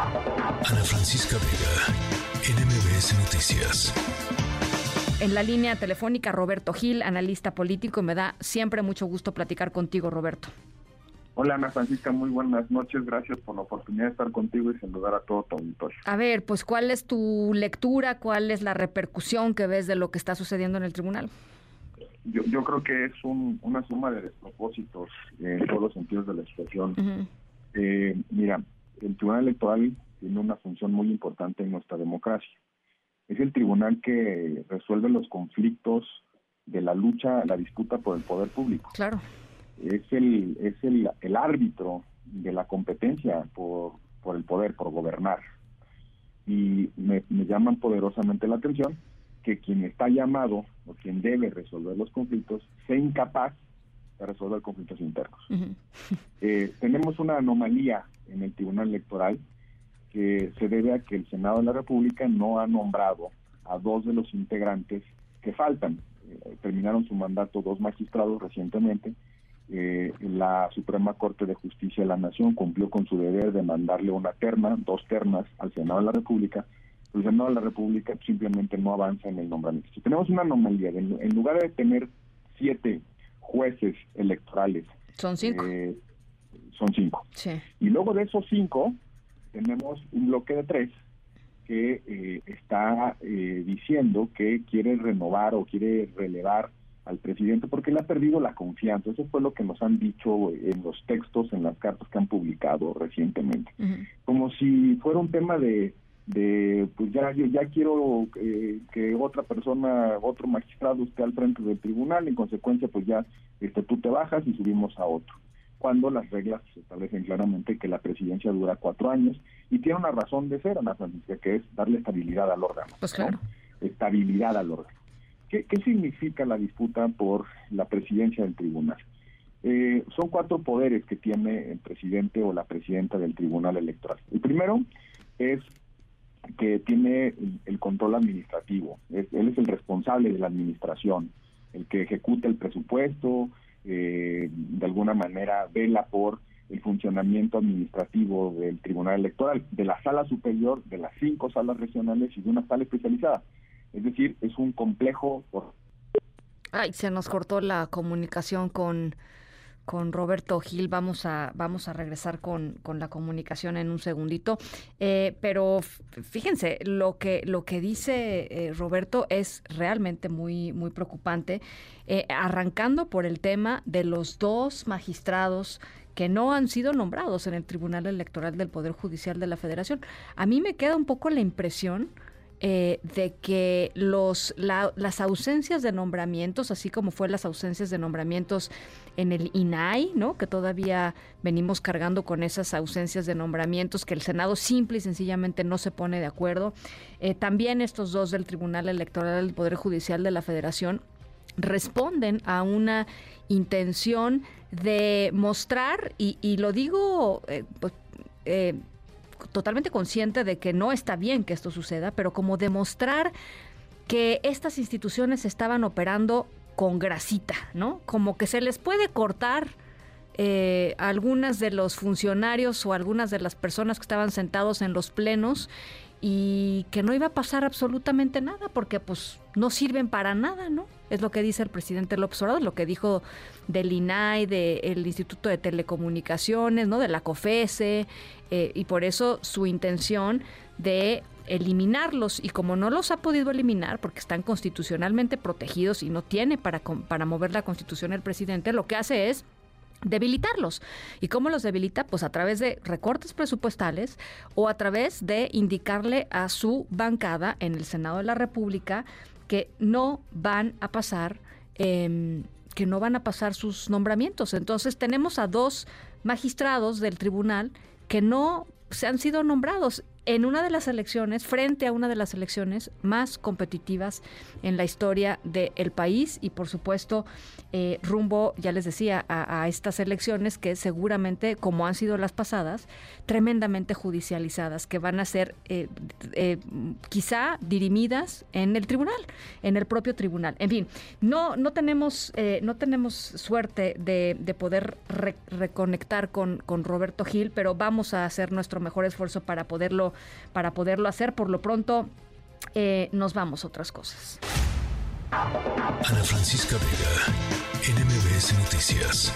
Ana Francisca Vega, NMBS Noticias. En la línea telefónica, Roberto Gil, analista político. Me da siempre mucho gusto platicar contigo, Roberto. Hola Ana Francisca, muy buenas noches. Gracias por la oportunidad de estar contigo y saludar a todo tu auditorio. A ver, pues ¿cuál es tu lectura? ¿Cuál es la repercusión que ves de lo que está sucediendo en el tribunal? Yo, yo creo que es una suma de despropósitos en todos los sentidos de la situación. eh, mira, el Tribunal Electoral tiene una función muy importante en nuestra democracia. Es el tribunal que resuelve los conflictos de la lucha, la disputa por el poder público. Claro es el es el, el árbitro de la competencia por, por el poder, por gobernar. Y me, me llaman poderosamente la atención que quien está llamado o quien debe resolver los conflictos sea incapaz de resolver conflictos internos. eh, tenemos una anomalía en el Tribunal Electoral que se debe a que el Senado de la República no ha nombrado a dos de los integrantes que faltan. Eh, terminaron su mandato dos magistrados recientemente eh, la Suprema Corte de Justicia de la Nación cumplió con su deber de mandarle una terna, dos ternas al Senado de la República. El Senado de la República simplemente no avanza en el nombramiento. Si tenemos una anomalía, en, lugar de tener siete jueces electorales, son cinco. Eh, son cinco. Y luego de esos cinco, tenemos un bloque de tres que eh, está eh, diciendo que quiere renovar o quiere relevar al presidente porque le ha perdido la confianza. Eso fue lo que nos han dicho en los textos, en las cartas que han publicado recientemente. Como si fuera un tema de, de pues ya yo ya quiero eh, que otra persona, otro magistrado esté al frente del tribunal, en consecuencia pues ya este tú te bajas y subimos a otro. Cuando las reglas establecen claramente que la presidencia dura cuatro años y tiene una razón de ser, Ana Francisca, que es darle estabilidad al órgano. Pues claro. Estabilidad al órgano. ¿Qué, significa la disputa por la presidencia del tribunal? Eh, son cuatro poderes que tiene el presidente o la presidenta del tribunal electoral. El primero es que tiene el, control administrativo, él es el responsable de la administración, el que ejecuta el presupuesto, eh, de alguna manera vela por el funcionamiento administrativo del tribunal electoral, de la sala superior, de las cinco salas regionales y de una sala especializada. Es decir, es un complejo. Ay, se nos cortó la comunicación con, con Roberto Gil. Vamos a, vamos a regresar con, con la comunicación en un segundito. Eh, pero fíjense, lo que, lo que dice eh, Roberto es realmente muy, muy preocupante. Eh, arrancando por el tema de los dos magistrados que no han sido nombrados en el Tribunal Electoral del Poder Judicial de la Federación. A mí me queda un poco la impresión eh, de que los, las ausencias de nombramientos, así como fue las ausencias de nombramientos en el INAI, ¿no? que todavía venimos cargando con esas ausencias de nombramientos, que el Senado simple y sencillamente no se pone de acuerdo. Eh, también estos dos del Tribunal Electoral del Poder Judicial de la Federación responden a una intención de mostrar, y, lo digo eh, pues, totalmente consciente de que no está bien que esto suceda, pero como demostrar que estas instituciones estaban operando con grasita, ¿no? Como que se les puede cortar eh, algunas de los funcionarios o algunas de las personas que estaban sentados en los plenos y que no iba a pasar absolutamente nada porque pues no sirven para nada, ¿no? Es lo que dice el presidente López Obrador, lo que dijo del INAI, del Instituto de Telecomunicaciones, ¿no? De la COFESE, eh, y por eso su intención de eliminarlos y como no los ha podido eliminar porque están constitucionalmente protegidos y no tiene para, para mover la constitución el presidente, lo que hace es debilitarlos. ¿Y cómo los debilita? Pues a través de recortes presupuestales o a través de indicarle a su bancada en el Senado de la República que no van a pasar, em, que no van a pasar sus nombramientos. Entonces tenemos a dos magistrados del tribunal que no se han sido nombrados en una de las elecciones, frente a una de las elecciones más competitivas en la historia del país y por supuesto eh, rumbo, ya les decía, a, estas elecciones que seguramente, como han sido las pasadas, tremendamente judicializadas, que van a ser eh, eh, quizá dirimidas en el tribunal, en el propio tribunal. En fin, no, no, tenemos, no tenemos suerte de, poder reconectar con, con Roberto Gil, pero vamos a hacer nuestro mejor esfuerzo para poderlo, para poderlo hacer. Por lo pronto, eh, nos vamos a otras cosas. Ana Francisca Vega, NMBS Noticias.